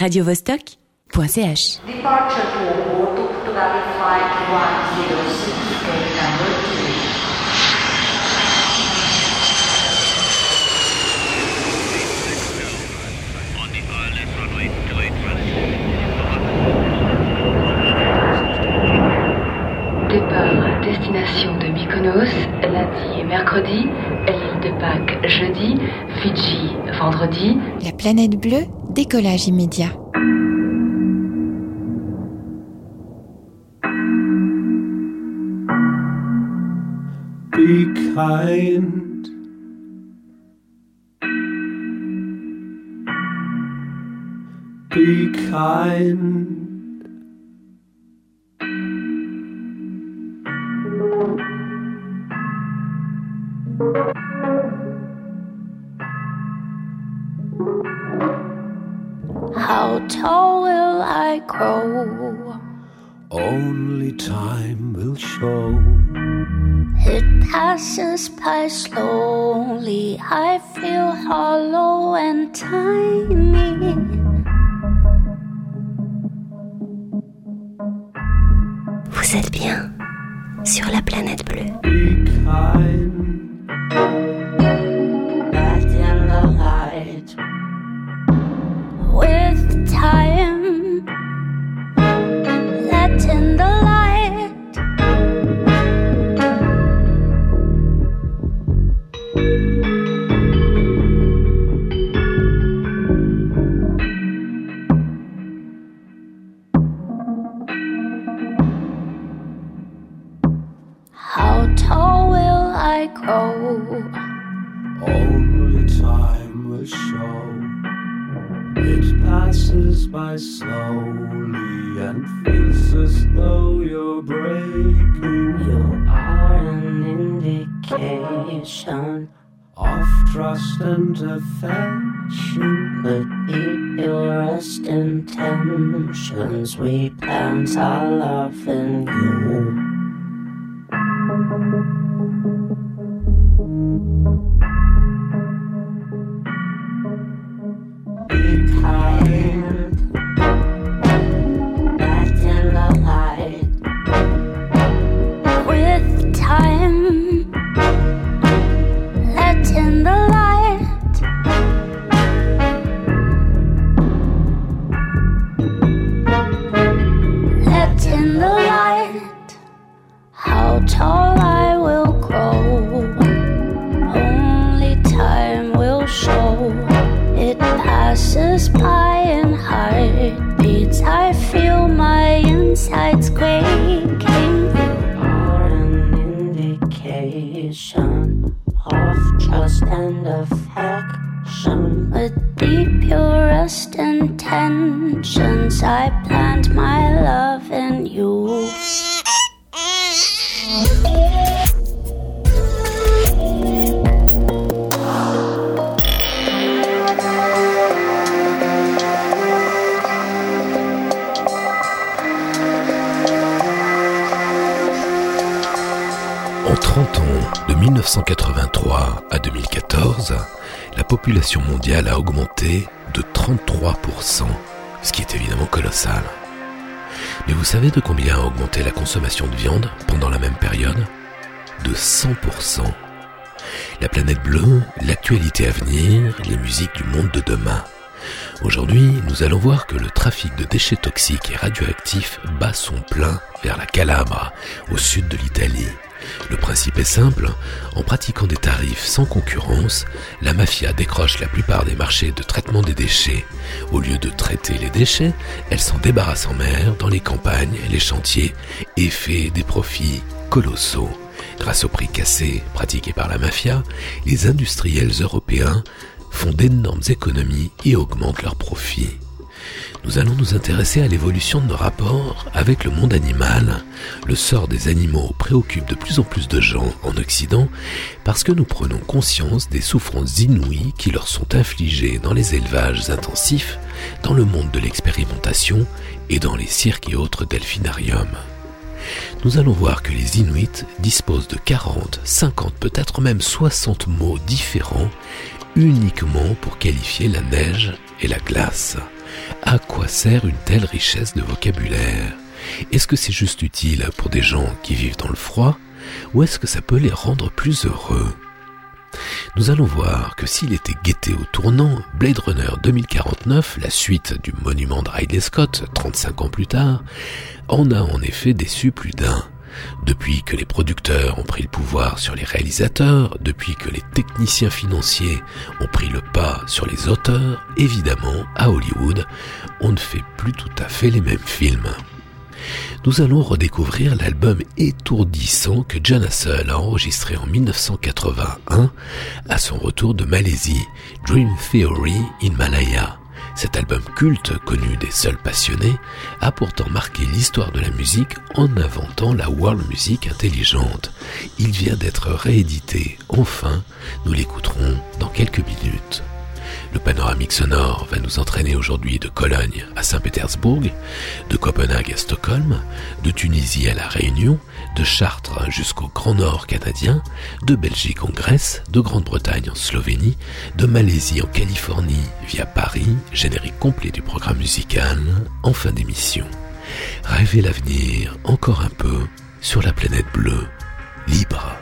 radiovostok.ch. Departure to Portugal Flight 106, gate number 2. Départ à destination de Mykonos, lundi et mercredi, l'île de Pâques jeudi, Fidji vendredi, La planète bleue, décollage immédiat. Be kind. Be kind. How tall will I grow? Only time will show. It passes by slowly. I feel hollow and tiny. Vous êtes bien sur la planète bleue. Be kind. The light. How tall will I grow? Only time will show. It passes by slowly of trust and affection. but deep purest intentions. We plant our love in you. Tall I will grow. Only time will show. It passes by in heartbeats. I feel my insides quaking. Are an indication of trust and affection. With the purest intentions, I plant my love in you. 1983 à 2014, la population mondiale a augmenté de 33%, ce qui est évidemment colossal. Mais vous savez de combien a augmenté la consommation de viande pendant la même période? De 100%. La planète bleue, l'actualité à venir, les musiques du monde de demain. Aujourd'hui, nous allons voir que le trafic de déchets toxiques et radioactifs bat son plein vers la Calabre, au sud de l'Italie. Le principe est simple, en pratiquant des tarifs sans concurrence, la mafia décroche la plupart des marchés de traitement des déchets. Au lieu de traiter les déchets, elle s'en débarrasse en mer, dans les campagnes, les chantiers, et fait des profits colossaux. Grâce au prix cassé pratiqué par la mafia, les industriels européens font d'énormes économies et augmentent leurs profits. Nous allons nous intéresser à l'évolution de nos rapports avec le monde animal. Le sort des animaux préoccupe de plus en plus de gens en Occident parce que nous prenons conscience des souffrances inouïes qui leur sont infligées dans les élevages intensifs, dans le monde de l'expérimentation et dans les cirques et autres delphinariums. Nous allons voir que les Inuits disposent de 40, 50, peut-être même 60 mots différents uniquement pour qualifier la neige et la glace. À quoi sert une telle richesse de vocabulaire? Est-ce que c'est juste utile pour des gens qui vivent dans le froid? Ou est-ce que ça peut les rendre plus heureux? Nous allons voir que s'il était guetté au tournant, Blade Runner 2049, la suite du monument de Ridley Scott 35 ans plus tard, en a en effet déçu plus d'un. Depuis que les producteurs ont pris le pouvoir sur les réalisateurs, depuis que les techniciens financiers ont pris le pas sur les auteurs, évidemment, à Hollywood, on ne fait plus tout à fait les mêmes films nous allons redécouvrir l'album étourdissant que John Hassel a enregistré en 1981 à son retour de Malaisie, Dream Theory in Malaya. Cet album culte, connu des seuls passionnés, a pourtant marqué l'histoire de la musique en inventant la world music intelligente. Il vient d'être réédité. Enfin, nous l'écouterons dans quelques minutes. Le panoramique sonore va nous entraîner aujourd'hui de Cologne à Saint-Pétersbourg, de Copenhague à Stockholm, de Tunisie à La Réunion, de Chartres jusqu'au Grand Nord canadien, de Belgique en Grèce, de Grande-Bretagne en Slovénie, de Malaisie en Californie via Paris, générique complet du programme musical en fin d'émission. Rêvez l'avenir encore un peu sur la planète bleue, libre.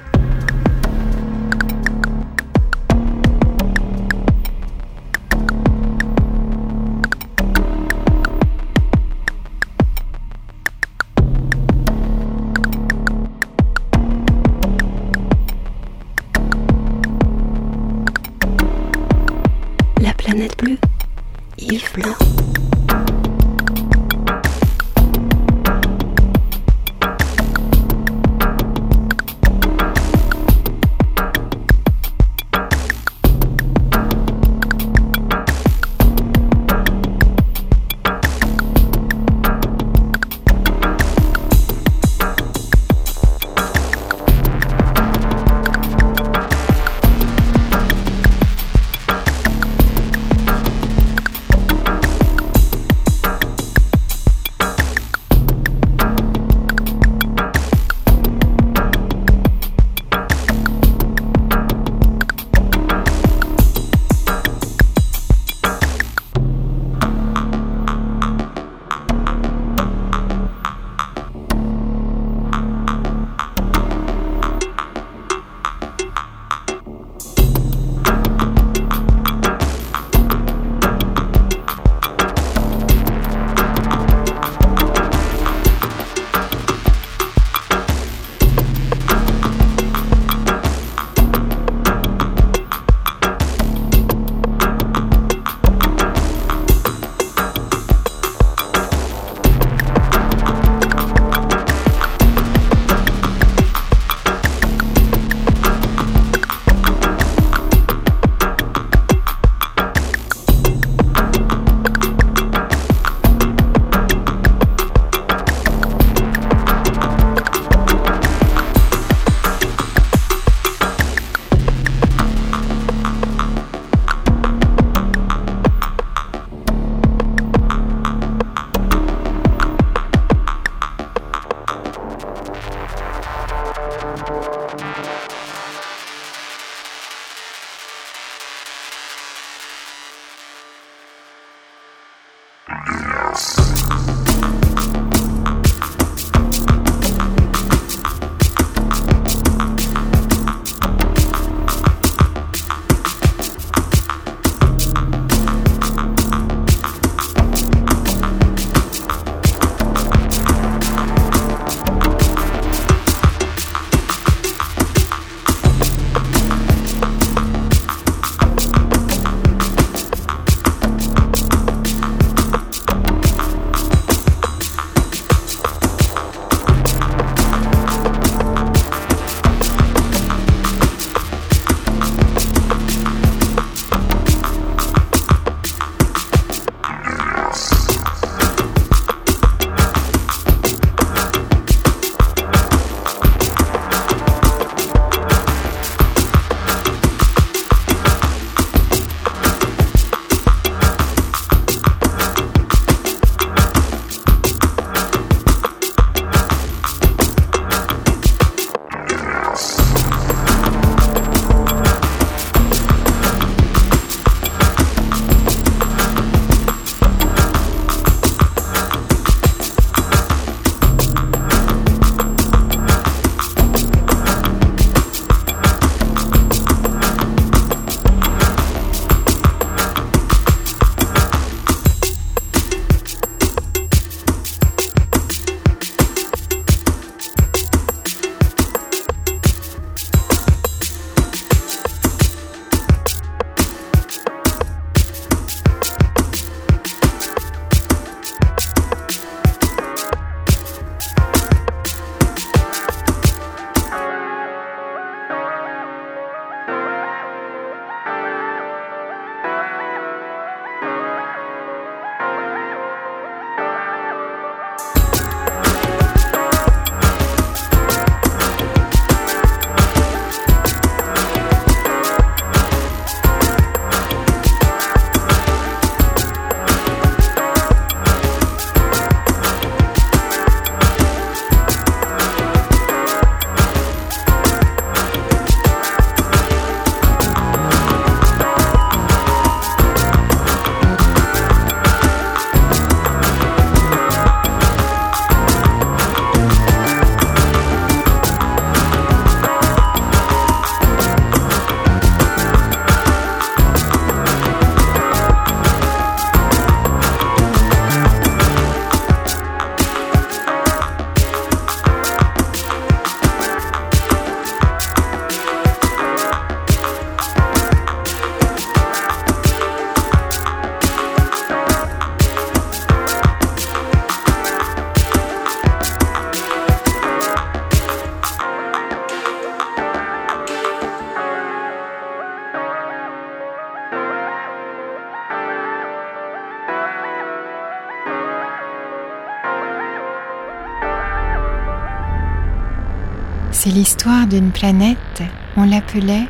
D'une planète, on l'appelait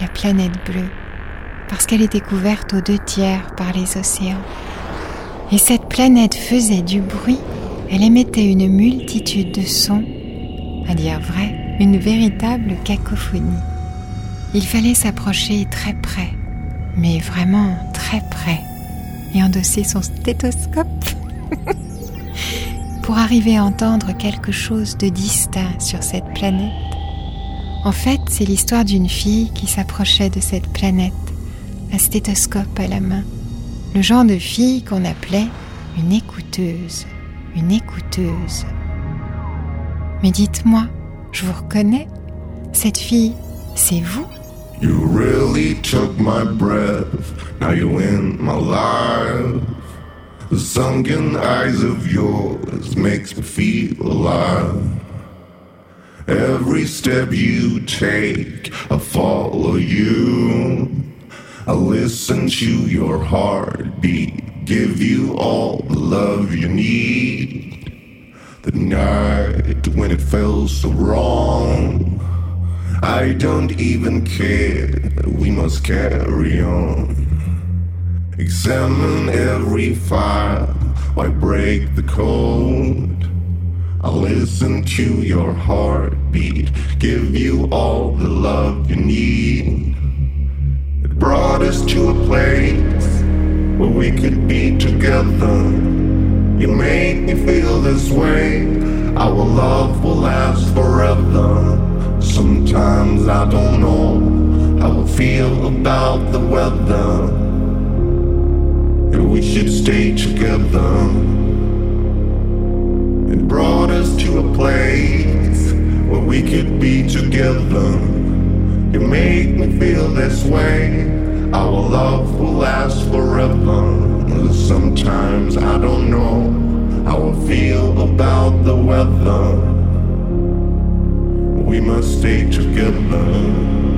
la planète bleue, parce qu'elle était couverte aux deux tiers par les océans. Et cette planète faisait du bruit, elle émettait une multitude de sons, à dire vrai, une véritable cacophonie. Il fallait s'approcher très près, mais vraiment très près, et endosser son stéthoscope pour arriver à entendre quelque chose de distinct sur cette planète. En fait, c'est l'histoire d'une fille qui s'approchait de cette planète, un stéthoscope à la main, le genre de fille qu'on appelait une écouteuse, une écouteuse. Mais dites-moi, je vous reconnais, cette fille, c'est vous? You really took my breath. Now in my life. The sunken eyes of yours makes me feel alive. Every step you take, I follow you. I listen to your heartbeat, give you all the love you need. The night when it felt so wrong. I don't even care, we must carry on. Examine every file, why break the code? I listen to your heartbeat, give you all the love you need. It brought us to a place where we could be together. You make me feel this way, our love will last forever. Sometimes I don't know how I feel about the weather. And we should stay together. It brought us to a place where we could be together. You make me feel this way. Our love will last forever. Sometimes I don't know how I feel about the weather we must stay together.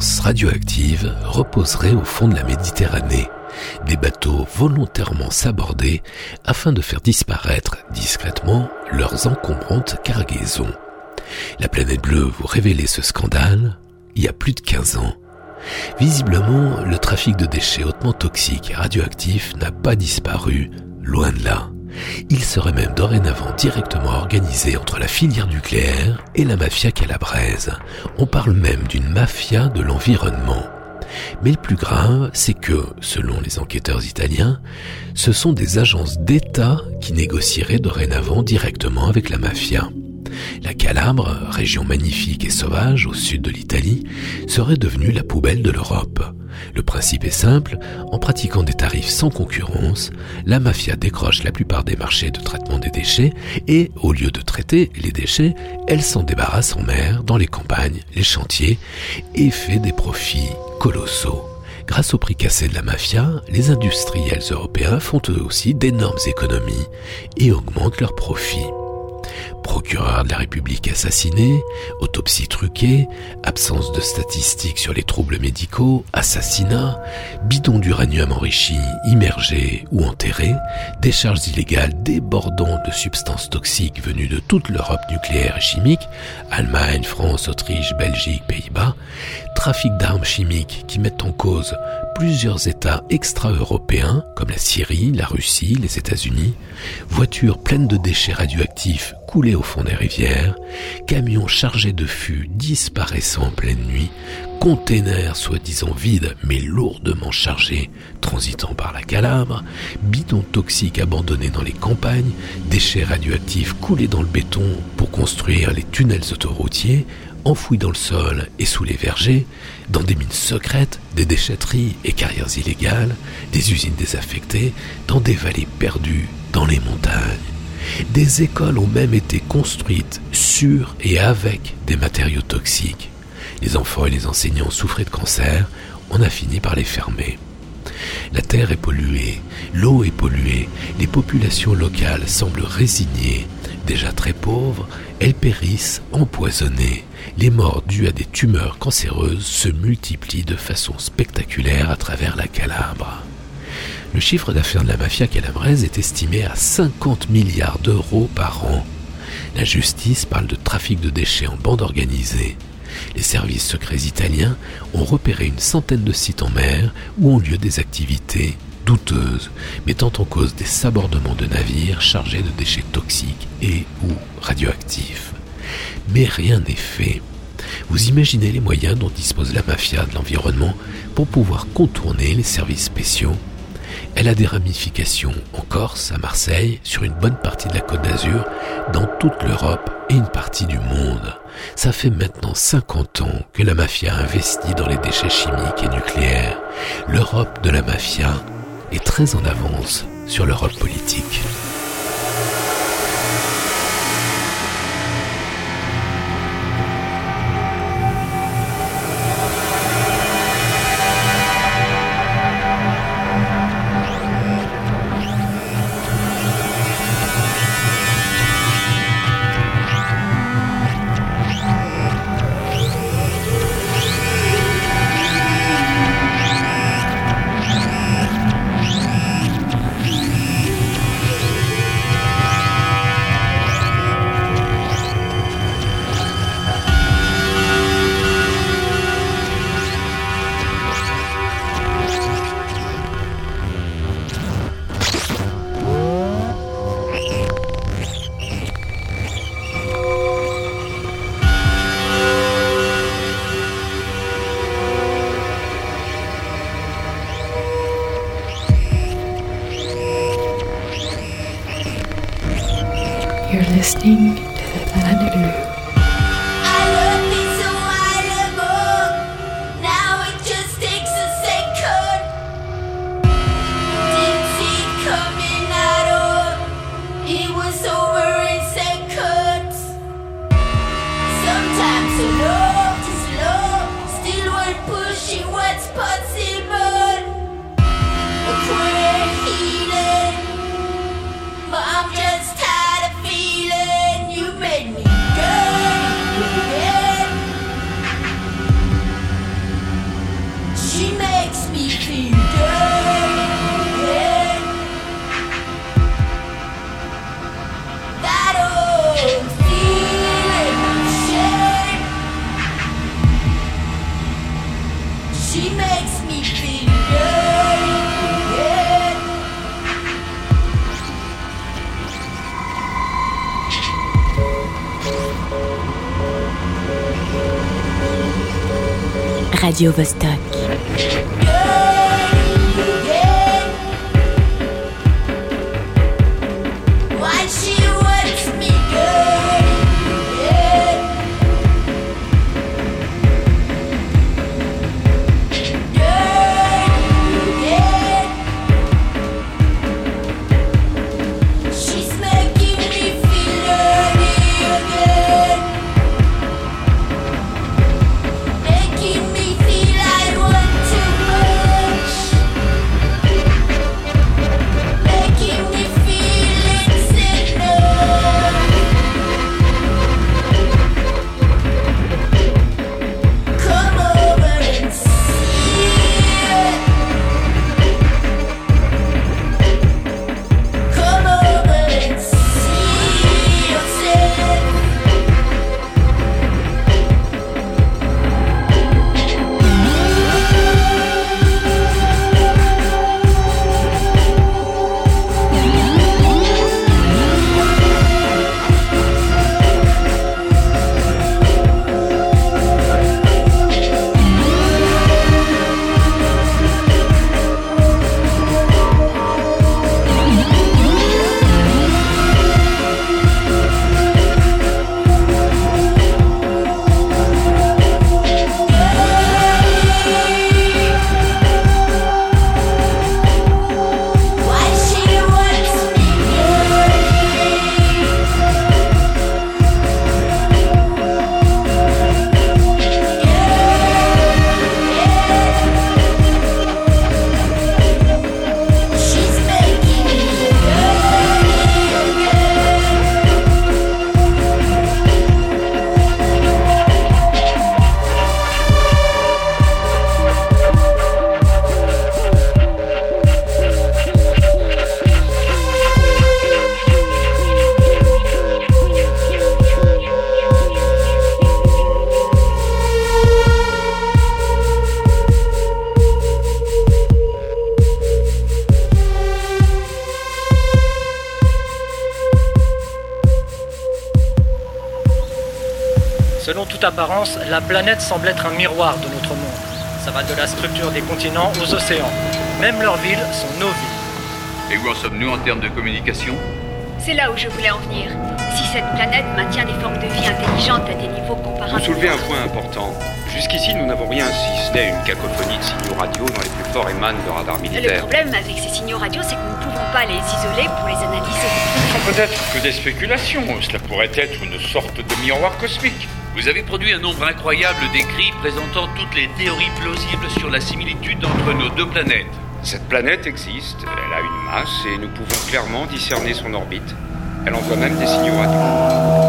Substances radioactives reposeraient au fond de la Méditerranée, des bateaux volontairement sabordés afin de faire disparaître discrètement leurs encombrantes cargaisons. La planète bleue vous révélait ce scandale il y a plus de 15 ans. Visiblement, le trafic de déchets hautement toxiques et radioactifs n'a pas disparu, loin de là. Il serait même dorénavant directement organisé entre la filière nucléaire et la mafia calabraise. On parle même d'une mafia de l'environnement. Mais le plus grave, c'est que, selon les enquêteurs italiens, ce sont des agences d'État qui négocieraient dorénavant directement avec la mafia. La Calabre, région magnifique et sauvage au sud de l'Italie, serait devenue la poubelle de l'Europe. Le principe est simple, en pratiquant des tarifs sans concurrence, la mafia décroche la plupart des marchés de traitement des déchets et, au lieu de traiter les déchets, elle s'en débarrasse en mer, dans les campagnes, les chantiers et fait des profits colossaux. Grâce au prix cassé de la mafia, les industriels européens font eux aussi d'énormes économies et augmentent leurs profits procureur de la République assassiné, autopsie truquée, absence de statistiques sur les troubles médicaux, assassinat, bidon d'uranium enrichi, immergé ou enterré, décharges illégales débordant de substances toxiques venues de toute l'Europe nucléaire et chimique, Allemagne, France, Autriche, Belgique, Pays-Bas, trafic d'armes chimiques qui mettent en cause plusieurs États extra-européens comme la Syrie, la Russie, les États-Unis, voitures pleines de déchets radioactifs coulés au fond des rivières, camions chargés de fûts disparaissant en pleine nuit, containers soi-disant vides mais lourdement chargés transitant par la Calabre, bidons toxiques abandonnés dans les campagnes, déchets radioactifs coulés dans le béton pour construire les tunnels autoroutiers, enfouis dans le sol et sous les vergers, dans des mines secrètes, des déchetteries et carrières illégales, des usines désaffectées, dans des vallées perdues, dans les montagnes. Des écoles ont même été construites sur et avec des matériaux toxiques. Les enfants et les enseignants souffraient de cancer, on a fini par les fermer. La terre est polluée, l'eau est polluée, les populations locales semblent résignées, déjà très pauvres, elles périssent empoisonnées. Les morts dues à des tumeurs cancéreuses se multiplient de façon spectaculaire à travers la Calabre. Le chiffre d'affaires de la mafia calabraise est estimé à 50 milliards d'euros par an. La justice parle de trafic de déchets en bande organisée. Les services secrets italiens ont repéré une centaine de sites en mer où ont lieu des activités douteuses, mettant en cause des sabordements de navires chargés de déchets toxiques et ou radioactifs. Mais rien n'est fait. Vous imaginez les moyens dont dispose la mafia de l'environnement pour pouvoir contourner les services spéciaux elle a des ramifications en Corse, à Marseille, sur une bonne partie de la Côte d'Azur, dans toute l'Europe et une partie du monde. Ça fait maintenant 50 ans que la mafia investit dans les déchets chimiques et nucléaires. L'Europe de la mafia est très en avance sur l'Europe politique. Radio Vostok. La planète semble être un miroir de notre monde. Ça va de la structure des continents aux océans. Même leurs villes sont nos villes. Et où en sommes-nous en termes de communication C'est là où je voulais en venir. Si cette planète maintient des formes de vie intelligentes à des niveaux comparables... Vous soulevez un point important. Jusqu'ici, nous n'avons rien si ce n'est une cacophonie de signaux radio dans les plus forts émanes de radars militaires. Le problème avec ces signaux radio, c'est que nous ne pouvons pas les isoler pour les analyser. Ce sont peut-être que des spéculations. Cela pourrait être une sorte de miroir cosmique. Vous avez produit un nombre incroyable d'écrits présentant toutes les théories plausibles sur la similitude entre nos deux planètes. Cette planète existe, elle a une masse et nous pouvons clairement discerner son orbite. Elle envoie même des signaux radio.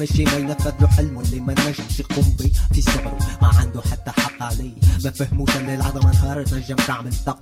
ولده فما شي ما ينفذ له حلمه اللي ما نجمش يقوم بيه. في صبره ما عنده حتى حق عليه. ما فهموش اللي العظمة نهار تنجم تعمل طق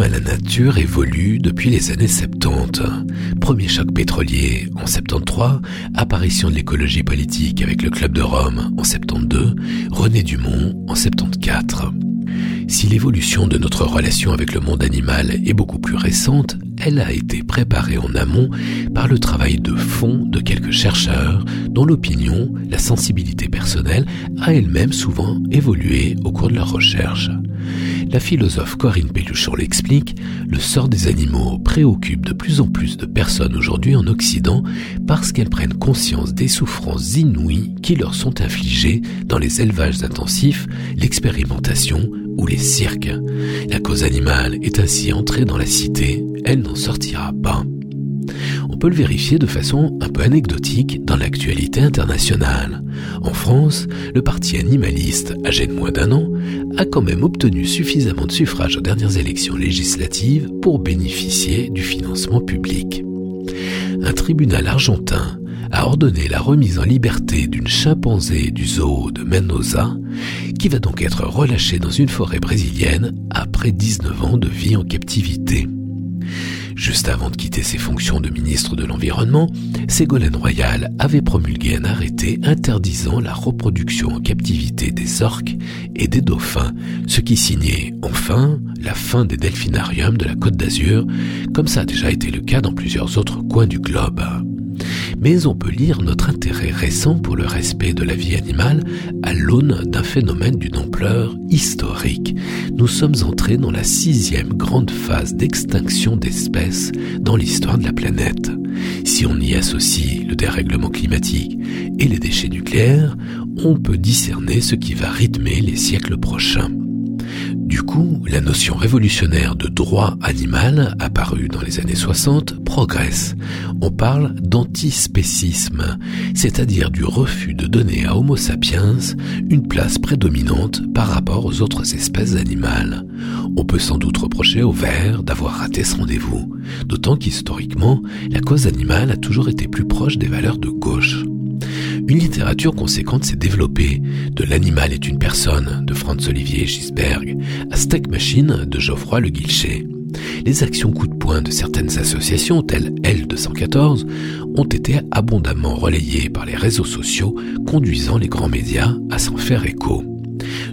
à la nature évolue depuis les années 70. Premier choc pétrolier en 73, apparition de l'écologie politique avec le Club de Rome en 72, René Dumont en 74. Si l'évolution de notre relation avec le monde animal est beaucoup plus récente, elle a été préparée en amont par le travail de fond de quelques chercheurs dont l'opinion, la sensibilité personnelle a elle-même souvent évolué au cours de leur recherche. La philosophe Corinne Pelluchon l'explique, le sort des animaux préoccupe de plus en plus de personnes aujourd'hui en Occident parce qu'elles prennent conscience des souffrances inouïes qui leur sont infligées dans les élevages intensifs, l'expérimentation ou les cirques. La cause animale est ainsi entrée dans la cité, elle n'en sortira pas. On peut le vérifier de façon un peu anecdotique dans l'actualité internationale. En France, le parti animaliste, âgé de moins d'un an, a quand même obtenu suffisamment de suffrages aux dernières élections législatives pour bénéficier du financement public. Un tribunal argentin a ordonné la remise en liberté d'une chimpanzé du zoo de Mendoza, qui va donc être relâchée dans une forêt brésilienne après 19 ans de vie en captivité. Juste avant de quitter ses fonctions de ministre de l'Environnement, Ségolène Royal avait promulgué un arrêté interdisant la reproduction en captivité des orques et des dauphins, ce qui signait enfin la fin des delphinariums de la Côte d'Azur, comme ça a déjà été le cas dans plusieurs autres coins du globe mais on peut lire notre intérêt récent pour le respect de la vie animale à l'aune d'un phénomène d'une ampleur historique. Nous sommes entrés dans la sixième grande phase d'extinction d'espèces dans l'histoire de la planète. Si on y associe le dérèglement climatique et les déchets nucléaires, on peut discerner ce qui va rythmer les siècles prochains. Du coup, la notion révolutionnaire de droit animal, apparue dans les années 60, progresse. On parle d'antispécisme, c'est-à-dire du refus de donner à Homo sapiens une place prédominante par rapport aux autres espèces animales. On peut sans doute reprocher aux vers d'avoir raté ce rendez-vous, d'autant qu'historiquement, la cause animale a toujours été plus proche des valeurs de gauche. Une littérature conséquente s'est développée, de L'animal est une personne de Franz-Olivier Gisberg à Steak Machine de Geoffroy Le Guilcher. Les actions coup de poing de certaines associations telles L214 ont été abondamment relayées par les réseaux sociaux, conduisant les grands médias à s'en faire écho.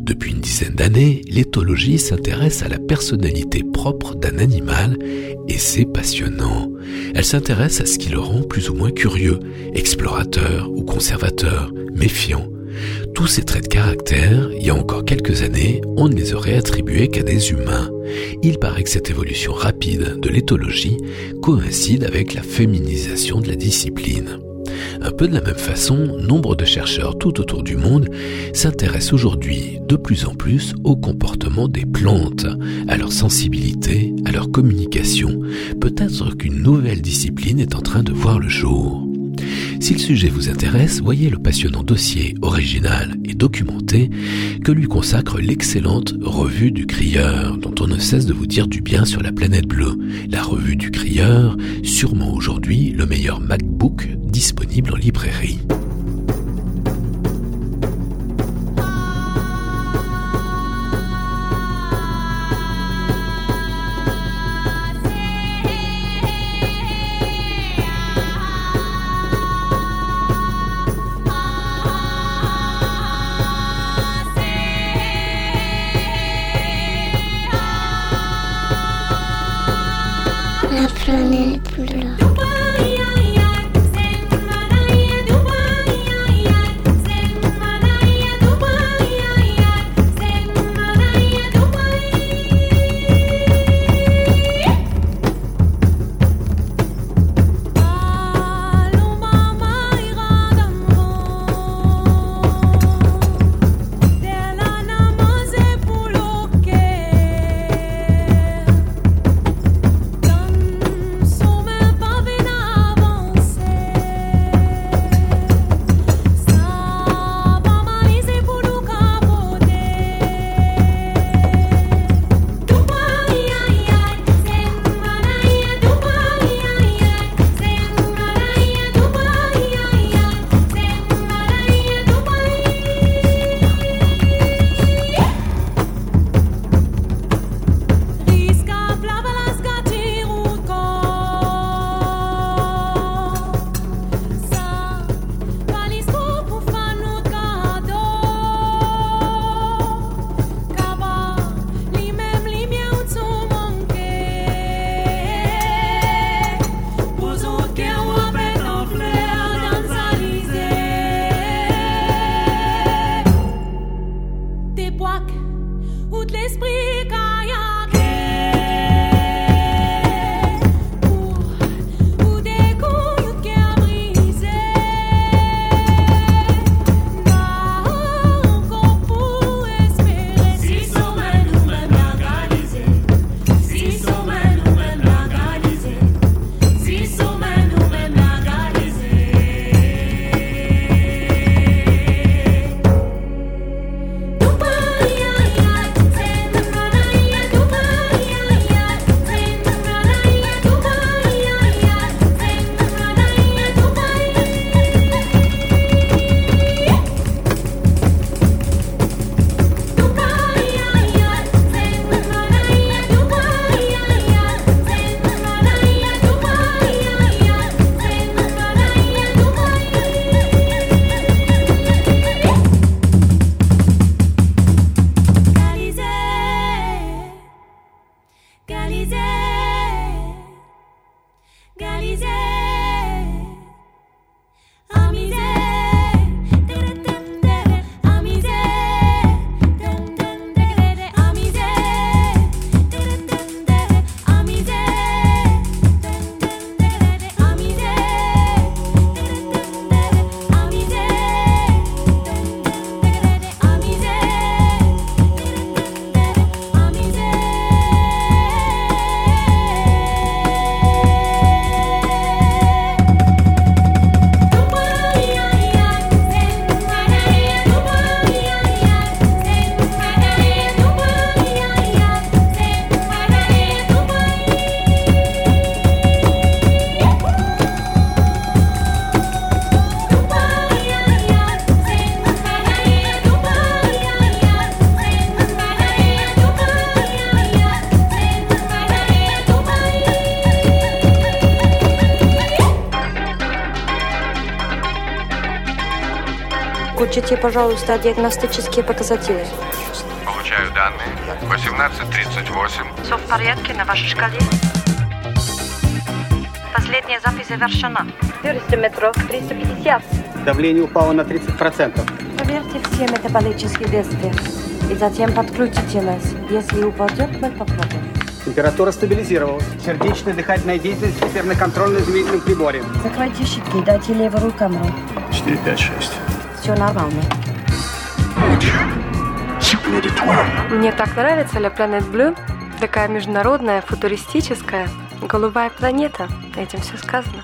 Depuis une dizaine d'années, l'éthologie s'intéresse à la personnalité propre d'un animal et c'est passionnant. Elle s'intéresse à ce qui le rend plus ou moins curieux, explorateur ou conservateur, méfiant. Tous ces traits de caractère, il y a encore quelques années, on ne les aurait attribués qu'à des humains. Il paraît que cette évolution rapide de l'éthologie coïncide avec la féminisation de la discipline. Un peu de la même façon, nombre de chercheurs tout autour du monde s'intéressent aujourd'hui de plus en plus au comportement des plantes, à leur sensibilité, à leur communication. Peut-être qu'une nouvelle discipline est en train de voir le jour. Si le sujet vous intéresse, voyez le passionnant dossier original et documenté que lui consacre l'excellente Revue du Crieur, dont on ne cesse de vous dire du bien sur la planète bleue. La Revue du Crieur, sûrement aujourd'hui le meilleur MacBook disponible en librairie. Включите, пожалуйста, диагностические показатели. Получаю данные. 18.38. Все в порядке на вашей шкале? Последняя запись завершена. Скорость метро 350. Давление упало на 30%. Проверьте все метаболические действия. И затем подключите нас. Если упадет, мы попробуем. Температура стабилизировалась. Сердечная дыхательная деятельность теперь на контрольно-измерительном приборе. Закройте щитки, дайте левую камеру. 4, 5, 6 все нормально. Мне так нравится La Planet Blue. Такая международная, футуристическая, голубая планета. Этим все сказано.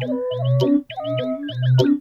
Thank you.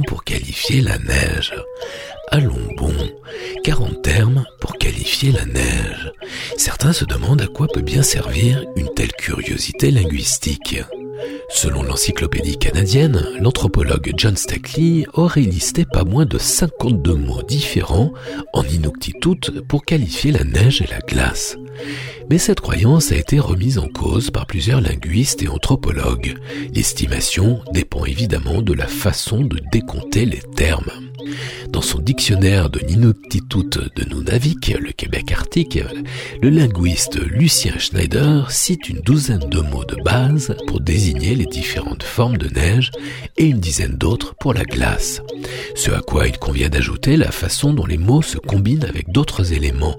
Pour qualifier la neige. Allons bon, 40 termes pour qualifier la neige. Certains se demandent à quoi peut bien servir une telle curiosité linguistique. Selon l'encyclopédie canadienne, l'anthropologue John Stackley aurait listé pas moins de 52 mots différents en inuktitut pour qualifier la neige et la glace. Mais cette croyance a été remise en cause par plusieurs linguistes et anthropologues. L'estimation dépend évidemment de la façon de décompter les termes. Dans son dictionnaire de Ninoktitut de Nunavik, le Québec arctique, le linguiste Lucien Schneider cite une douzaine de mots de base pour désigner les différentes formes de neige et une dizaine d'autres pour la glace. Ce à quoi il convient d'ajouter la façon dont les mots se combinent avec d'autres éléments,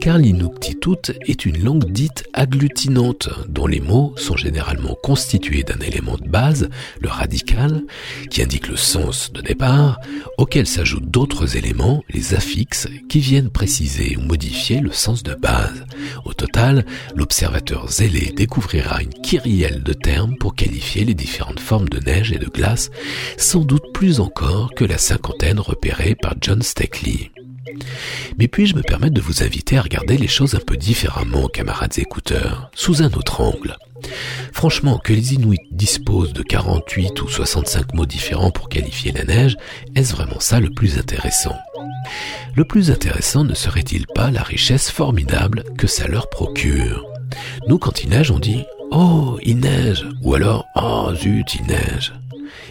car l'Inuktitut est une langue dite agglutinante, dont les mots sont généralement constitués d'un élément de base, le radical, qui indique le sens de départ, auquel s'ajoutent d'autres éléments, les affixes, qui viennent préciser ou modifier le sens de base. Au total, l'observateur zélé découvrira une kyrielle de termes pour qualifier les différentes formes de neige et de glace, sans doute plus encore que la cinquantaine repérée par John Steckley. Mais puis-je me permettre de vous inviter à regarder les choses un peu différemment, camarades écouteurs, sous un autre angle? Franchement, que les Inuits disposent de 48 ou 65 mots différents pour qualifier la neige, est-ce vraiment ça le plus intéressant? Le plus intéressant ne serait-il pas la richesse formidable que ça leur procure? Nous, quand il neige, on dit « Oh, il neige » ou alors « Oh, zut, il neige ».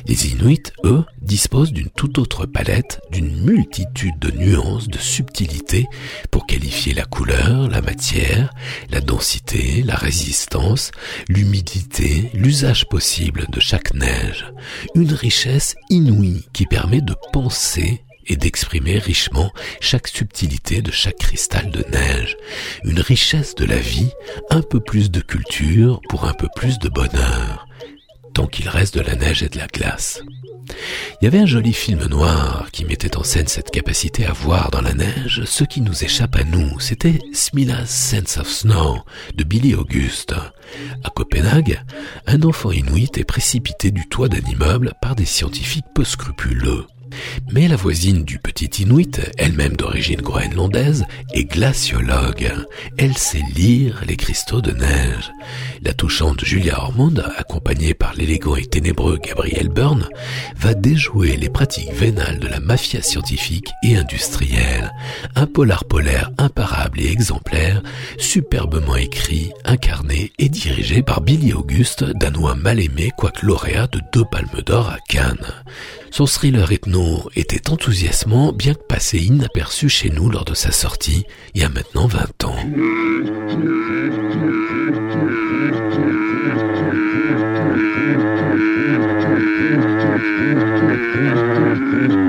Les Inuits, eux, disposent d'une toute autre palette, d'une multitude de nuances, de subtilités pour qualifier la couleur, la matière, la densité, la résistance, l'humidité, l'usage possible de chaque neige. Une richesse inouïe qui permet de penser et d'exprimer richement chaque subtilité de chaque cristal de neige. Une richesse de la vie, un peu plus de culture pour un peu plus de bonheur tant qu'il reste de la neige et de la glace. Il y avait un joli film noir qui mettait en scène cette capacité à voir dans la neige ce qui nous échappe à nous. C'était Smila's Sense of Snow de Billy Auguste. À Copenhague, un enfant inuit est précipité du toit d'un immeuble par des scientifiques peu scrupuleux. Mais la voisine du petit Inuit, elle-même d'origine groenlandaise, est glaciologue. Elle sait lire les cristaux de neige. La touchante Julia Ormond, accompagnée par l'élégant et ténébreux Gabriel Byrne, va déjouer les pratiques vénales de la mafia scientifique et industrielle. Un polar polaire imparable et exemplaire, superbement écrit, incarné et dirigé par Billy Auguste, danois mal aimé quoique lauréat de deux palmes d'or à Cannes. Son thriller Hypno était enthousiasmant, bien que passé inaperçu chez nous lors de sa sortie, il y a maintenant 20 ans.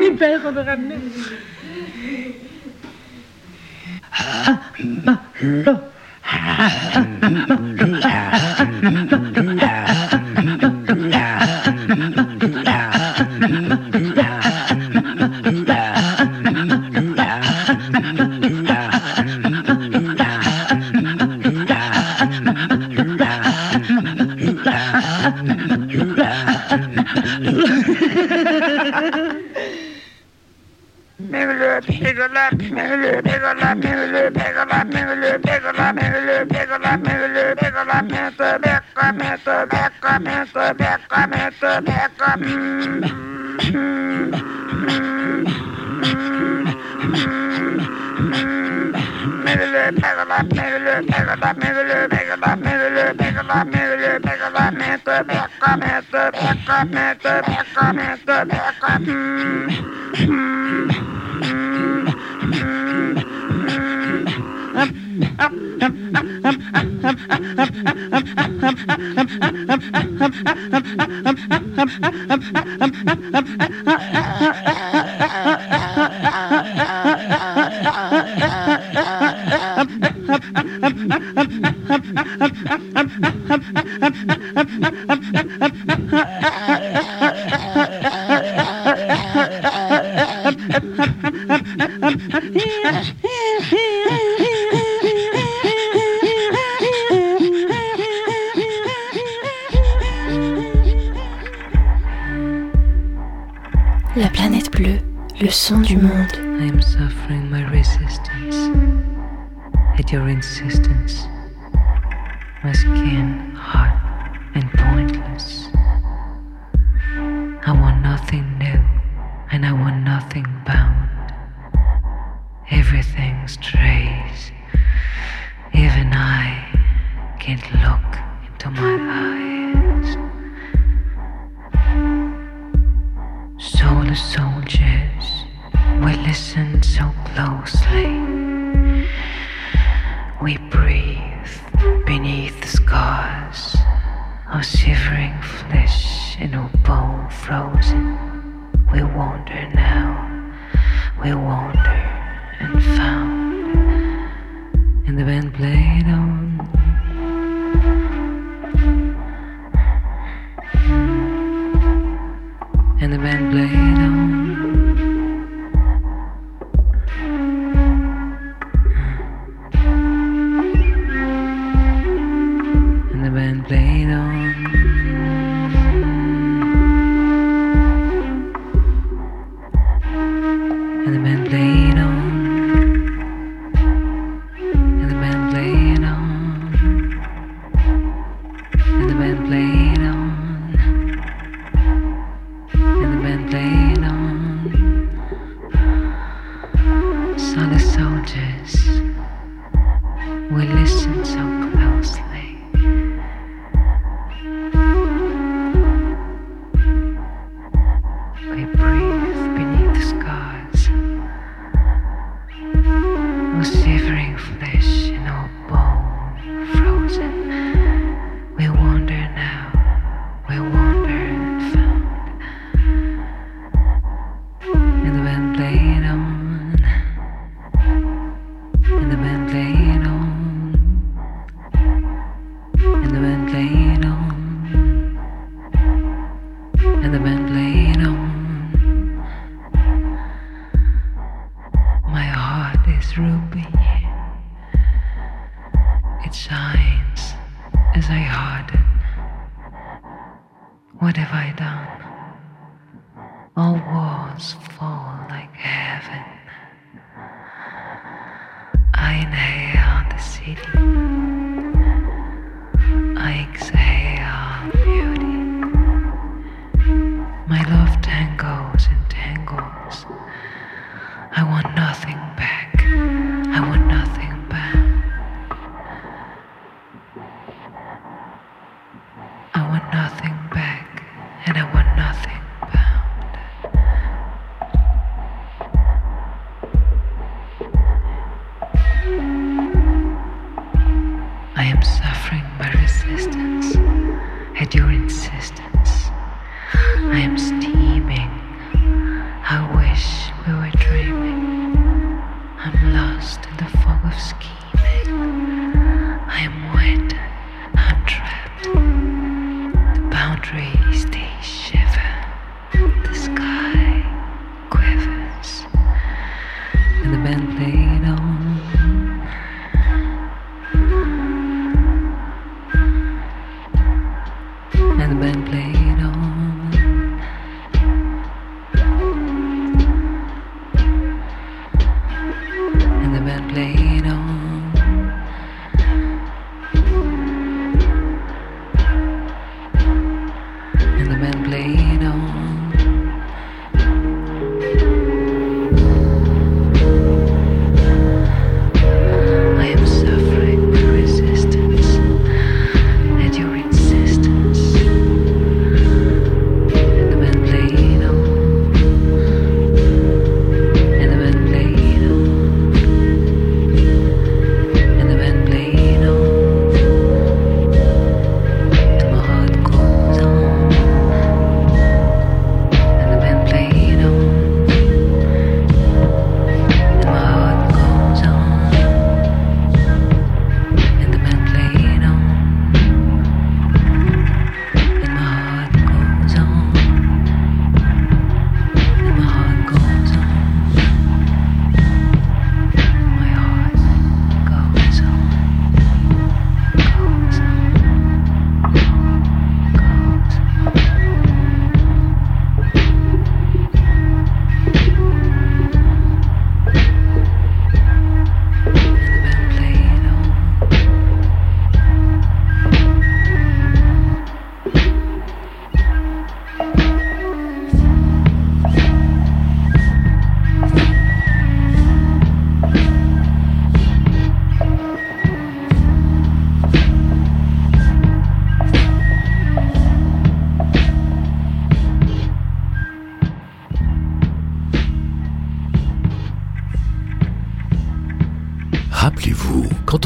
Niet verder aan Ha, ha, ha, ha, ha, ha, ha, Mm-hmm. Ha ha ha. La planète bleue, le son du monde. I am suffering my resistance at your insistence. My skin. Our shivering flesh in our bone frozen. We wander now, we wander and found. And the band played on. And the band played on. and the band played on.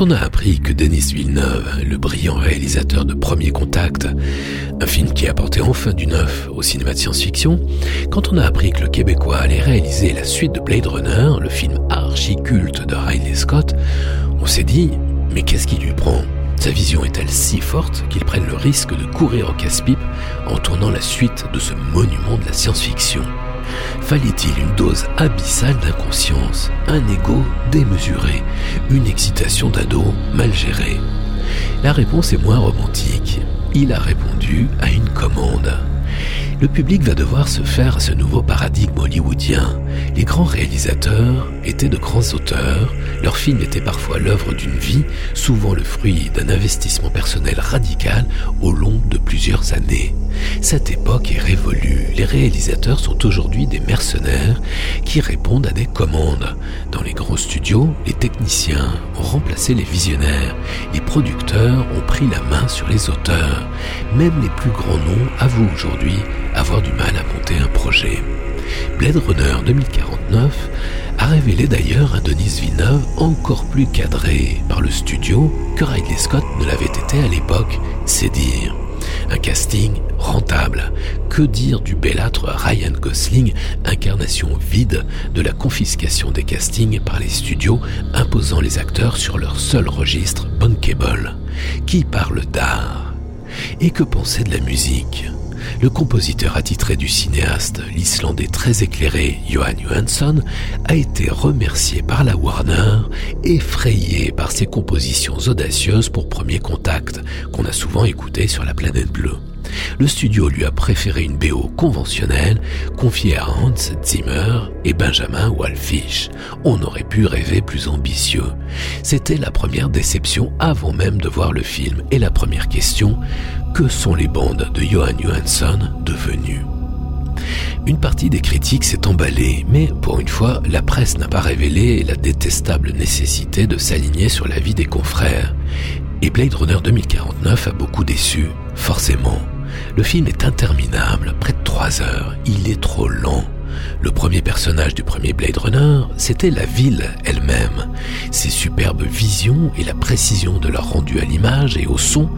Quand on a appris que Denis Villeneuve, le brillant réalisateur de Premier Contact, un film qui apportait enfin du neuf au cinéma de science-fiction, quand on a appris que le Québécois allait réaliser la suite de Blade Runner, le film archi-culte de Ridley Scott, on s'est dit, mais qu'est-ce qui lui prend? Sa vision est-elle si forte qu'il prenne le risque de courir au casse-pipe en tournant la suite de ce monument de la science-fiction? Fallait-il une dose abyssale d'inconscience, un ego démesuré, une excitation d'ado mal gérée? La réponse est moins romantique. Il a répondu à une commande. Le public va devoir se faire à ce nouveau paradigme hollywoodien. Les grands réalisateurs étaient de grands auteurs, leurs films étaient parfois l'œuvre d'une vie, souvent le fruit d'un investissement personnel radical au long de plusieurs années. Cette époque est révolue. Les réalisateurs sont aujourd'hui des mercenaires qui répondent à des commandes. Dans les grands studios, les techniciens ont remplacé les visionnaires. Les producteurs ont pris la main sur les auteurs. Même les plus grands noms avouent aujourd'hui avoir du mal à monter un projet. Blade Runner 2049 a révélé d'ailleurs un Denis Villeneuve encore plus cadré par le studio que Ridley Scott ne l'avait été à l'époque, c'est dire. Un casting rentable. Que dire du bellâtre Ryan Gosling, incarnation vide de la confiscation des castings par les studios, imposant les acteurs sur leur seul registre bankable Qui parle d'art? Et que penser de la musique? Le compositeur attitré du cinéaste, l'Islandais très éclairé Johan Johansson, a été remercié par la Warner, effrayé par ses compositions audacieuses pour Premier Contact, qu'on a souvent écouté sur la planète bleue. Le studio lui a préféré une BO conventionnelle confiée à Hans Zimmer et Benjamin Wallfisch. On aurait pu rêver plus ambitieux. C'était la première déception avant même de voir le film et la première question, que sont les bandes de Johan Johansson devenues? Une partie des critiques s'est emballée, mais pour une fois, la presse n'a pas révélé la détestable nécessité de s'aligner sur la vie des confrères. Et Blade Runner 2049 a beaucoup déçu, forcément. Le film est interminable, près de trois heures, il est trop lent. Le premier personnage du premier Blade Runner, c'était la ville elle-même. Ses superbes visions et la précision de leur rendu à l'image et au son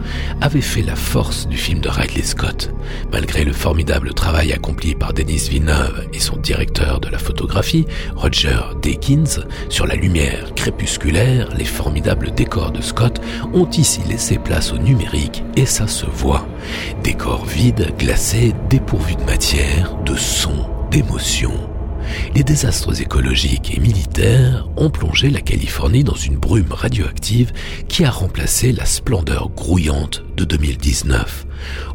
avaient fait la force du film de Ridley Scott. Malgré le formidable travail accompli par Denis Villeneuve et son directeur de la photographie, Roger Deakins, sur la lumière crépusculaire, les formidables décors de Scott ont ici laissé place au numérique et ça se voit. Décors vides, glacés, dépourvus de matière, de son, Les désastres écologiques et militaires ont plongé la Californie dans une brume radioactive qui a remplacé la splendeur grouillante de 2019,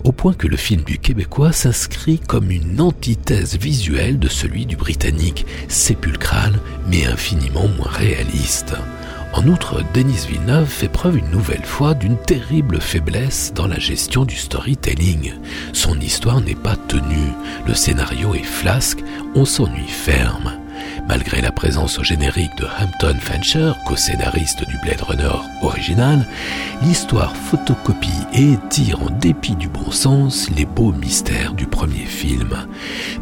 au point que le film du Québécois s'inscrit comme une antithèse visuelle de celui du Britannique, sépulcral mais infiniment moins réaliste. En outre, Denis Villeneuve fait preuve une nouvelle fois d'une terrible faiblesse dans la gestion du storytelling. Son histoire n'est pas tenue, le scénario est flasque, on s'ennuie ferme. Malgré la présence au générique de Hampton Fancher, co-scénariste du Blade Runner original, l'histoire photocopie et étire en dépit du bon sens les beaux mystères du premier film.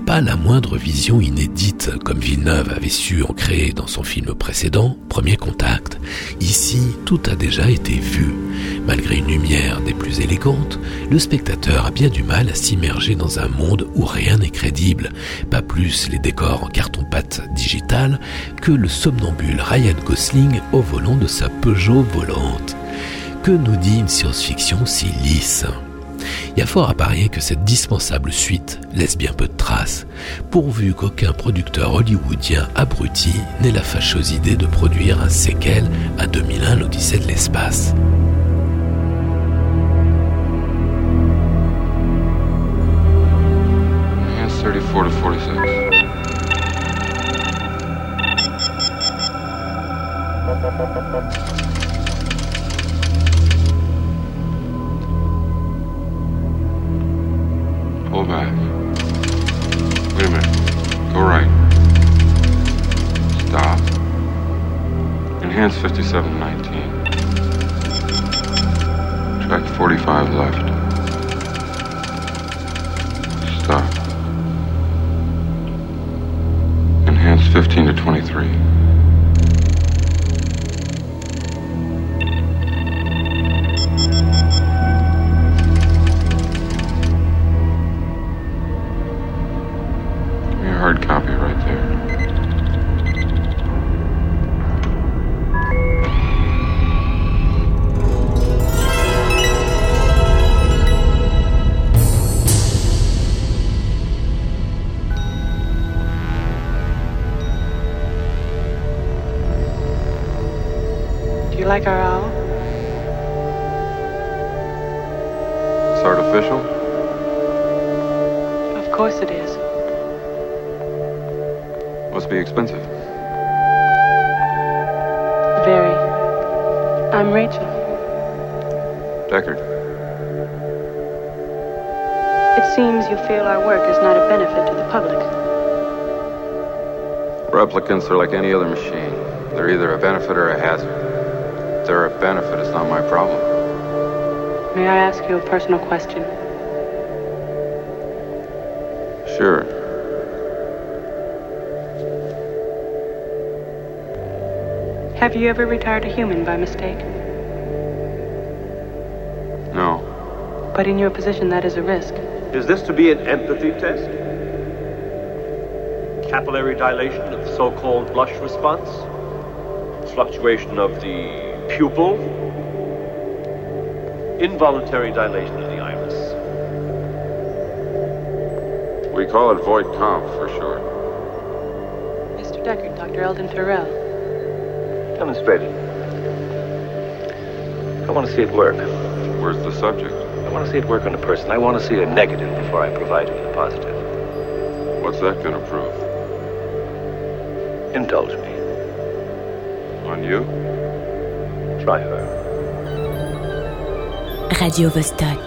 Pas la moindre vision inédite comme Villeneuve avait su en créer dans son film précédent, Premier Contact. Ici, tout a déjà été vu. Malgré une lumière des plus élégantes, le spectateur a bien du mal à s'immerger dans un monde où rien n'est crédible, pas plus les décors en carton-pâte digital que le somnambule Ryan Gosling au volant de sa Peugeot volante. Que nous dit une science-fiction si lisse? Il y a fort à parier que cette dispensable suite laisse bien peu de traces, pourvu qu'aucun producteur hollywoodien abruti n'ait la fâcheuse idée de produire un séquel à 2001 l'Odyssée de l'espace. 44-46 Pull back. Wait a minute. Go right. Stop. Enhance 5719. Track 45 left. 15 to 23. Replicants are like any other machine. They're either a benefit or a hazard. If they're a benefit, it's not my problem. May I ask you a personal question? Sure. Have you ever retired a human by mistake? No. But in your position, that is a risk. Is this to be an empathy test? Capillary dilation of the so called blush response? Fluctuation of the pupil? Involuntary dilation of the iris? We call it void comp for short. Mr. Deckard, Dr. Eldon Farrell. Demonstrate it. I want to see it work. Where's the subject? I want to see it work on a person. I want to see a negative before I provide you with a positive. What's that gonna prove? Indulge me. On you? Try her. Radio Vostok.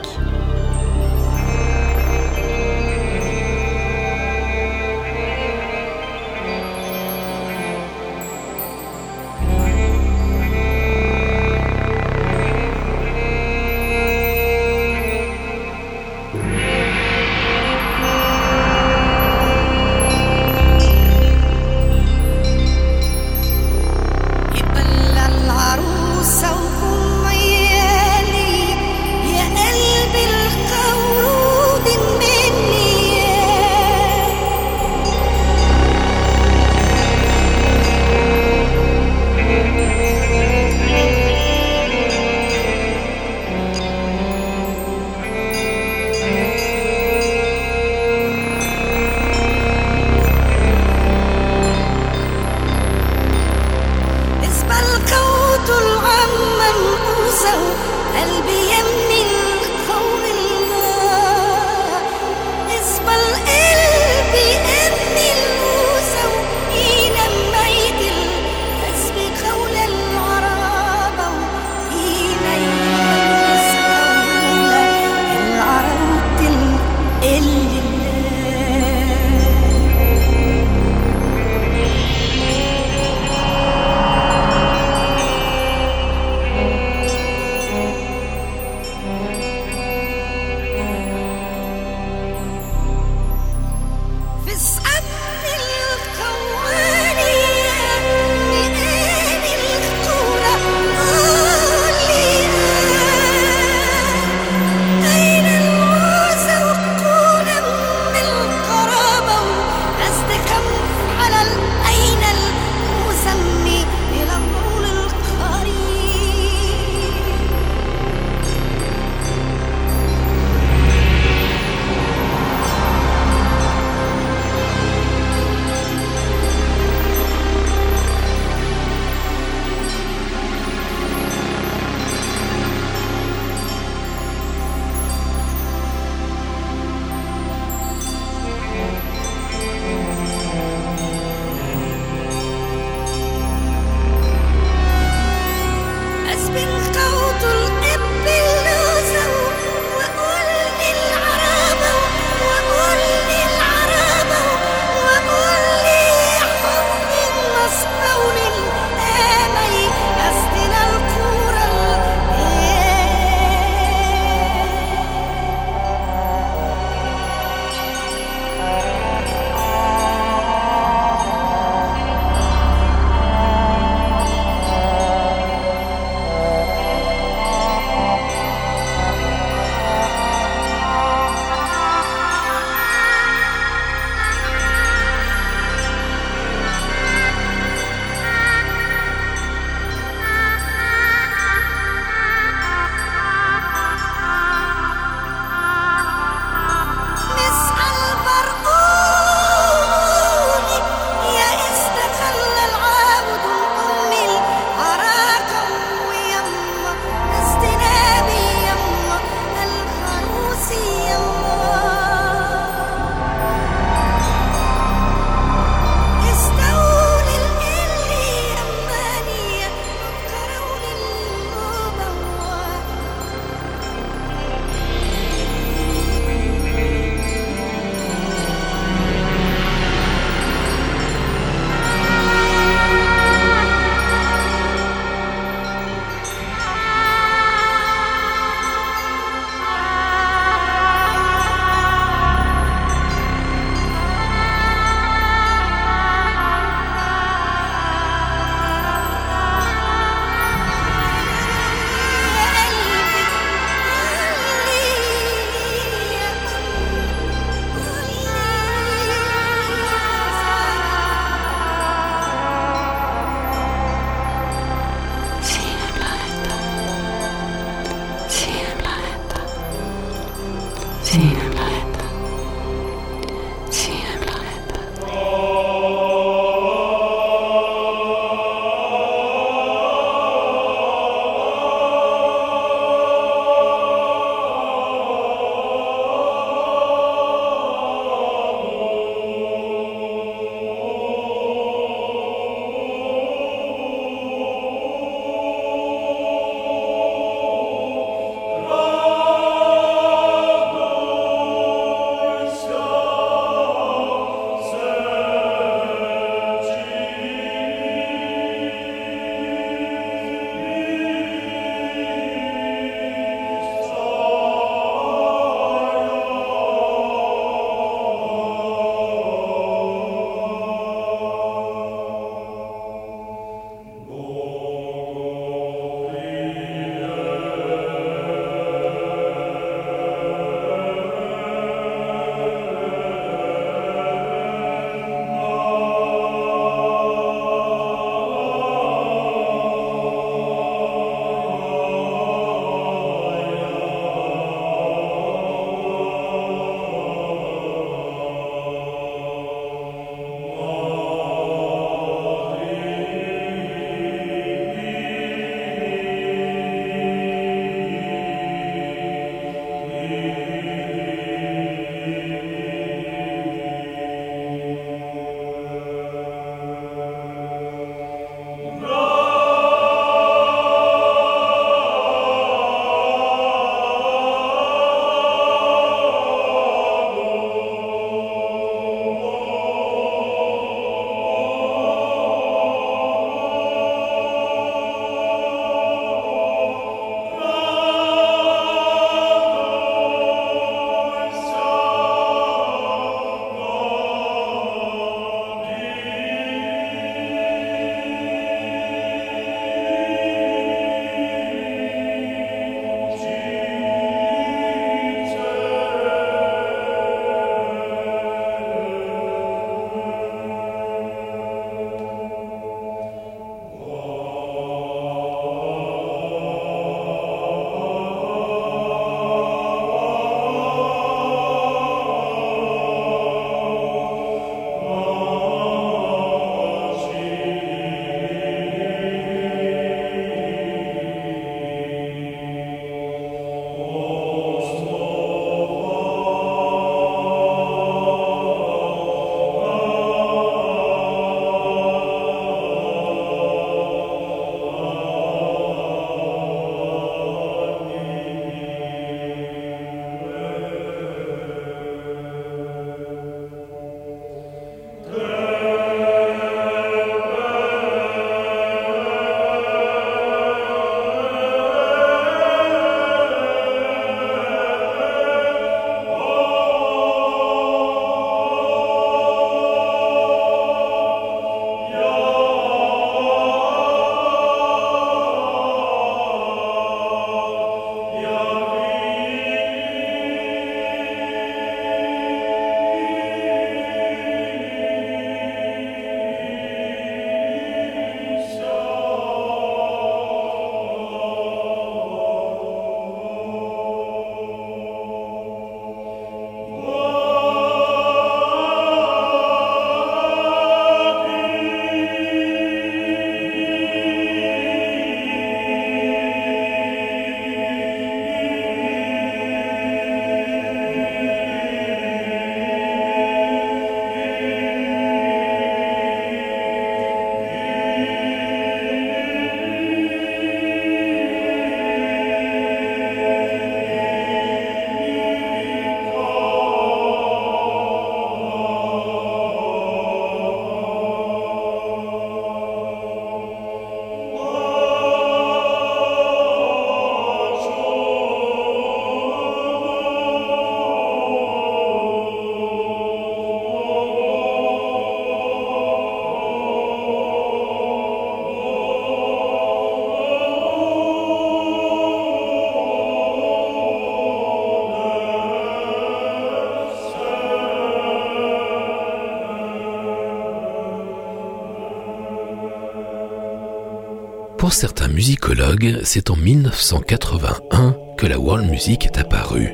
Certains musicologues, c'est en 1981 que la world music est apparue.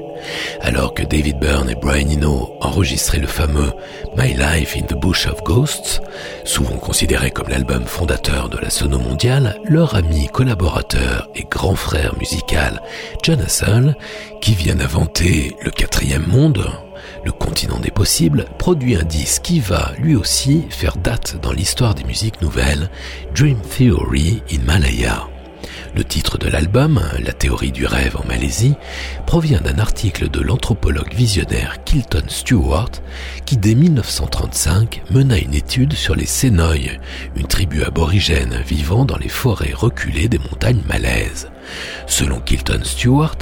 Alors que David Byrne et Brian Eno enregistraient le fameux My Life in the Bush of Ghosts, souvent considéré comme l'album fondateur de la sono mondiale, leur ami, collaborateur et grand frère musical John Hassell, qui vient d'inventer le quatrième monde, le continent des possibles, produit un disque qui va, lui aussi, faire date dans l'histoire des musiques nouvelles, Dream Theory in Malaya. Le titre de l'album, La théorie du rêve en Malaisie, provient d'un article de l'anthropologue visionnaire Kilton Stewart qui dès 1935 mena une étude sur les Sénoy, une tribu aborigène vivant dans les forêts reculées des montagnes malaises. Selon Kilton Stewart,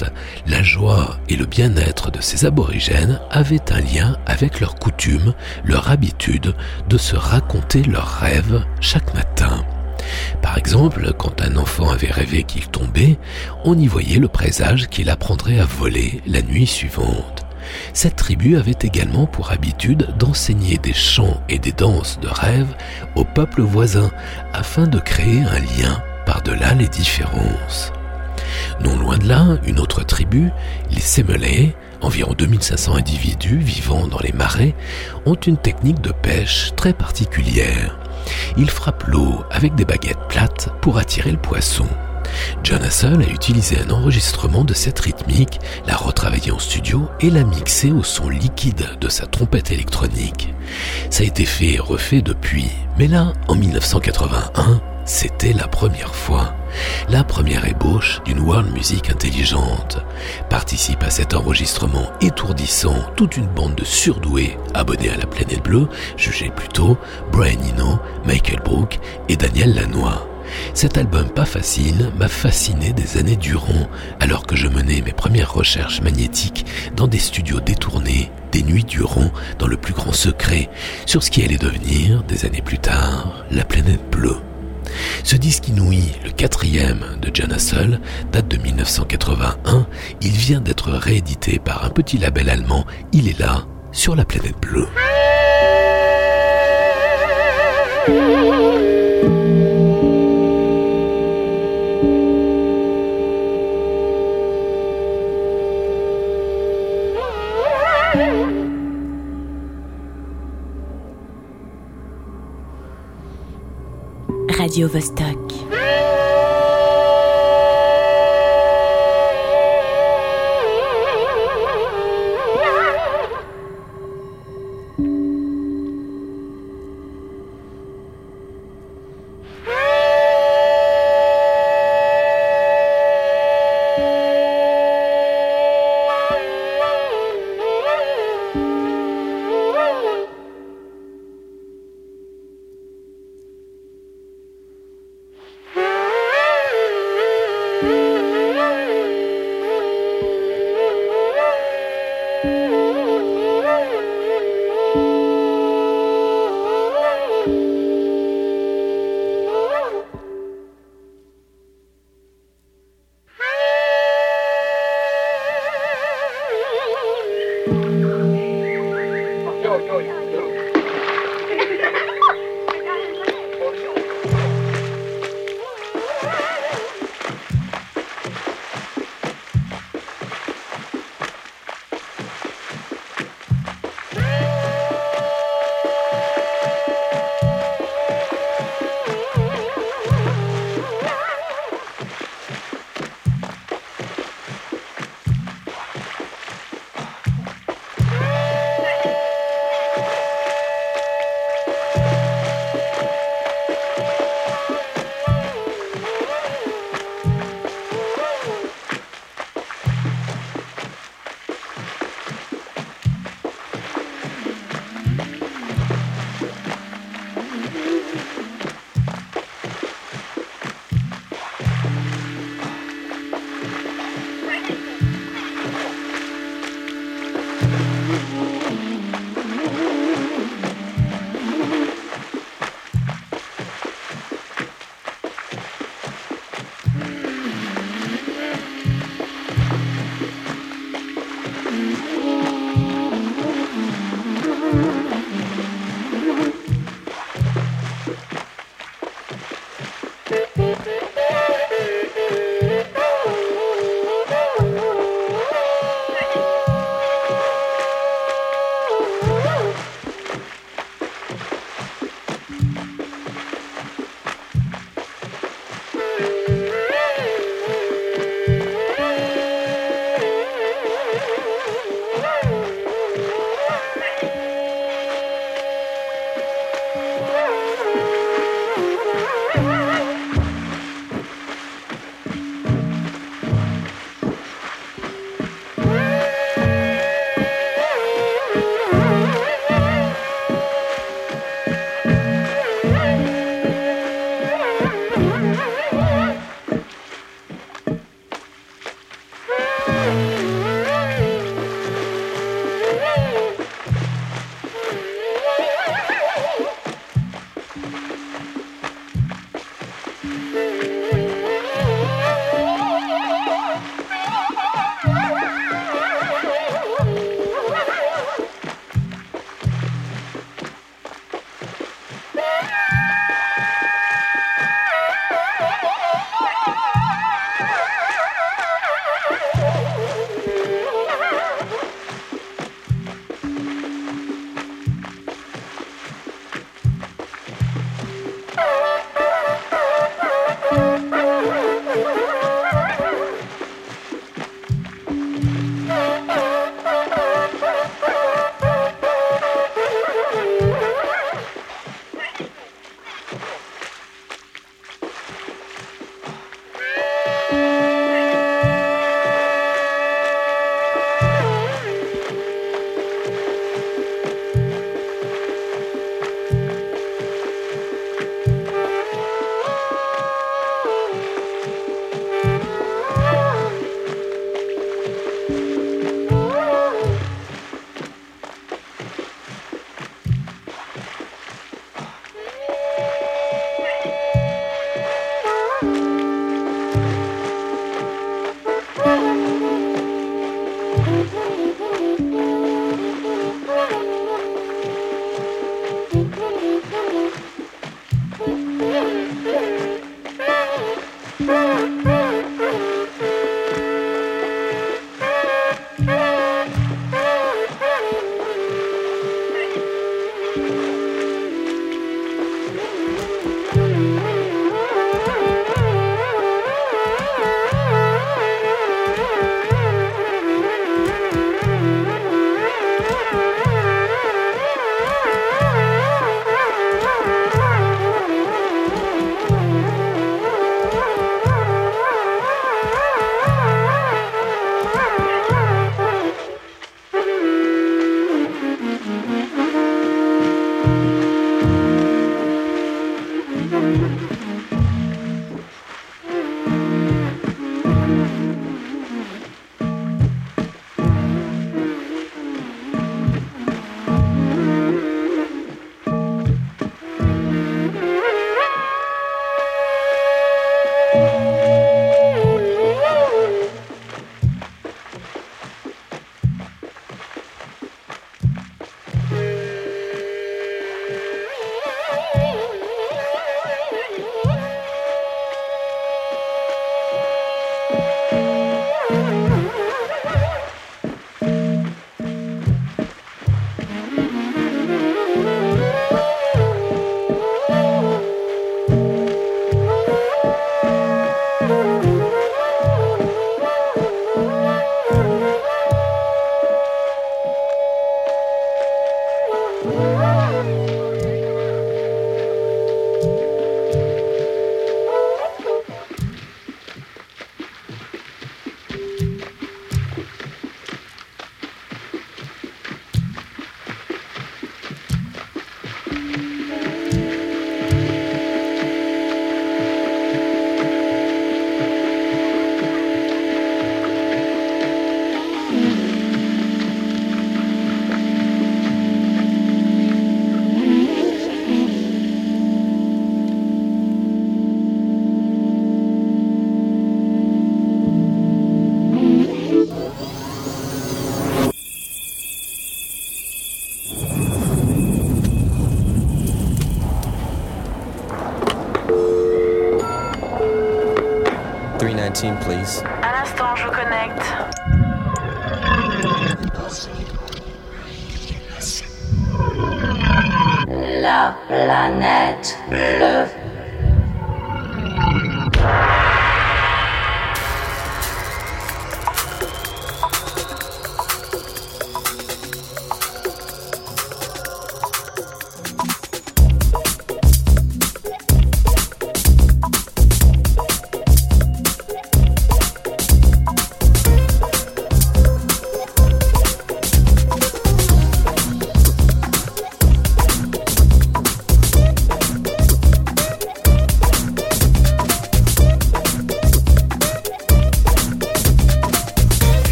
la joie et le bien-être de ces aborigènes avaient un lien avec leur coutume, leur habitude de se raconter leurs rêves chaque matin. Par exemple, quand un enfant avait rêvé qu'il tombait, on y voyait le présage qu'il apprendrait à voler la nuit suivante. Cette tribu avait également pour habitude d'enseigner des chants et des danses de rêve aux peuples voisins afin de créer un lien par-delà les différences. Non loin de là, une autre tribu, les Semelais, environ 2500 individus vivant dans les marais, ont une technique de pêche très particulière. Ils frappent l'eau avec des baguettes plates pour attirer le poisson. John Hassel a utilisé un enregistrement de cette rythmique, l'a retravaillé en studio et l'a mixé au son liquide de sa trompette électronique. Ça a été fait et refait depuis, mais là, en 1981, c'était la première fois, la première ébauche d'une world music intelligente. Participe à cet enregistrement étourdissant toute une bande de surdoués abonnés à la planète bleue, jugés plutôt Brian Eno, Michael Brook et Daniel Lanois. Cet album pas facile m'a fasciné des années durant, alors que je menais mes premières recherches magnétiques dans des studios détournés, des nuits durant, dans le plus grand secret, sur ce qui allait devenir, des années plus tard, la planète bleue. Ce disque inouï, le quatrième de John Hassel, date de 1981. Il vient d'être réédité par un petit label allemand. Il est là, sur la planète bleue. Radio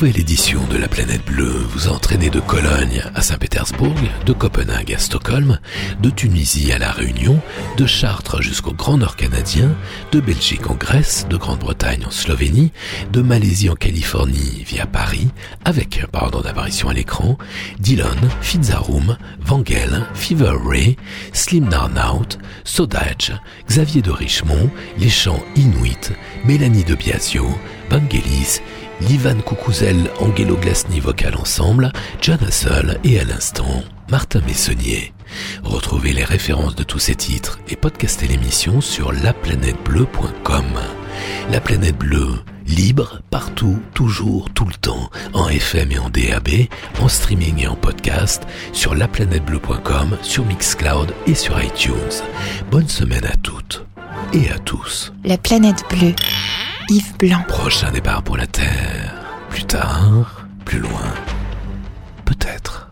nouvelle édition de la planète bleue vous a de Cologne à Saint-Pétersbourg, de Copenhague à Stockholm, de Tunisie à La Réunion, de Chartres jusqu'au Grand Nord canadien, de Belgique en Grèce, de Grande-Bretagne en Slovénie, de Malaisie en Californie via Paris, avec, pardon d'apparition à l'écran, Dylan, Fitzarum, Vangel, Fever Ray, Slim Narnaut, Sodage, Xavier de Richemont, Les Chants Inuit, Mélanie de Biasio, Vangelis, Livan Koukouzel, Angelo Glasny vocal ensemble, John Hassel et à l'instant, Martin Messonnier. Retrouvez les références de tous ces titres et podcastez l'émission sur laplanètebleu.com. La planète bleue, libre, partout, toujours, tout le temps, en FM et en DAB, en streaming et en podcast, sur laplanètebleu.com, sur Mixcloud et sur iTunes. Bonne semaine à toutes et à tous. La planète bleue. Prochain départ pour la Terre. Plus tard, plus loin. Peut-être.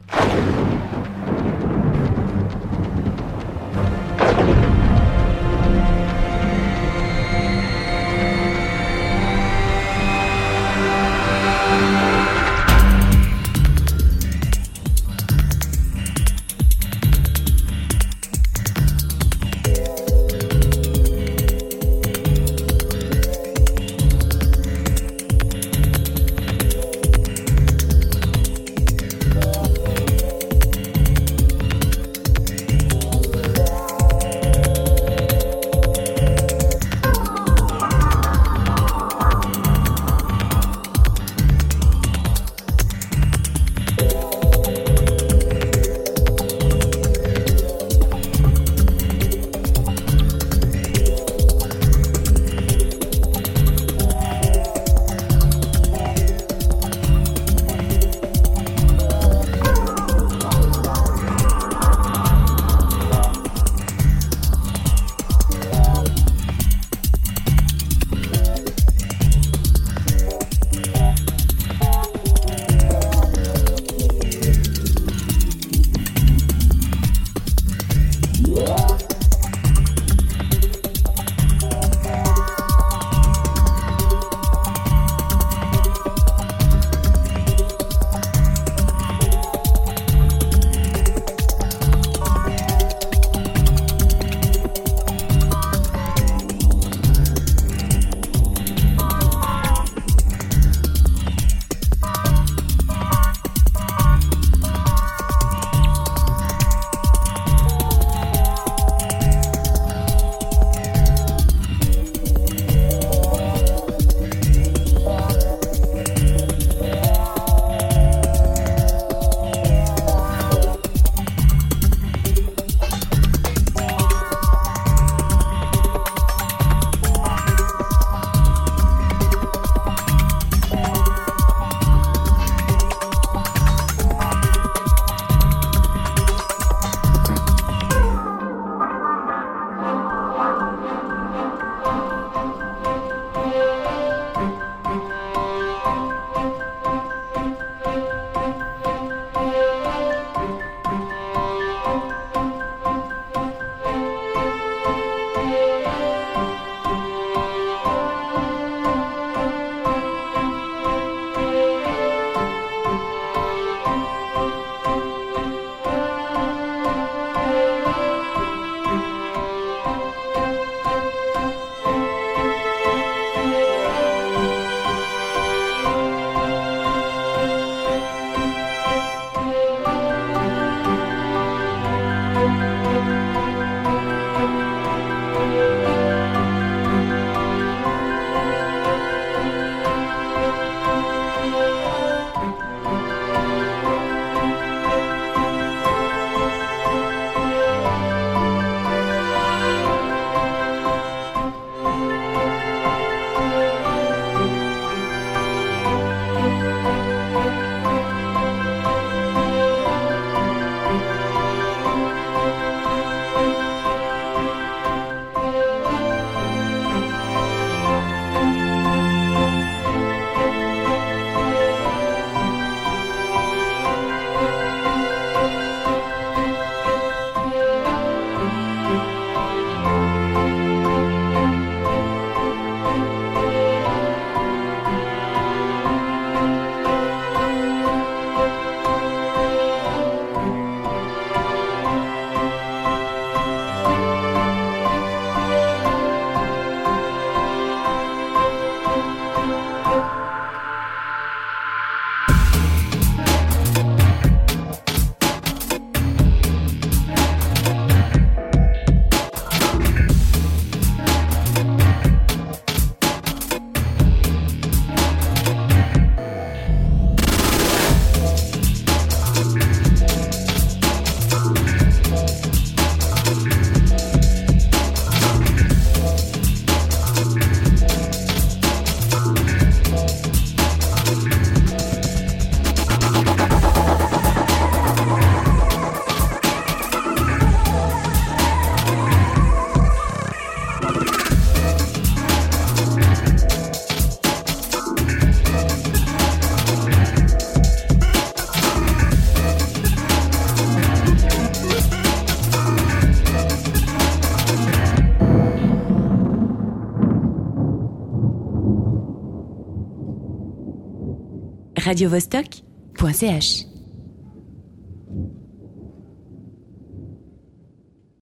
radiovostok.ch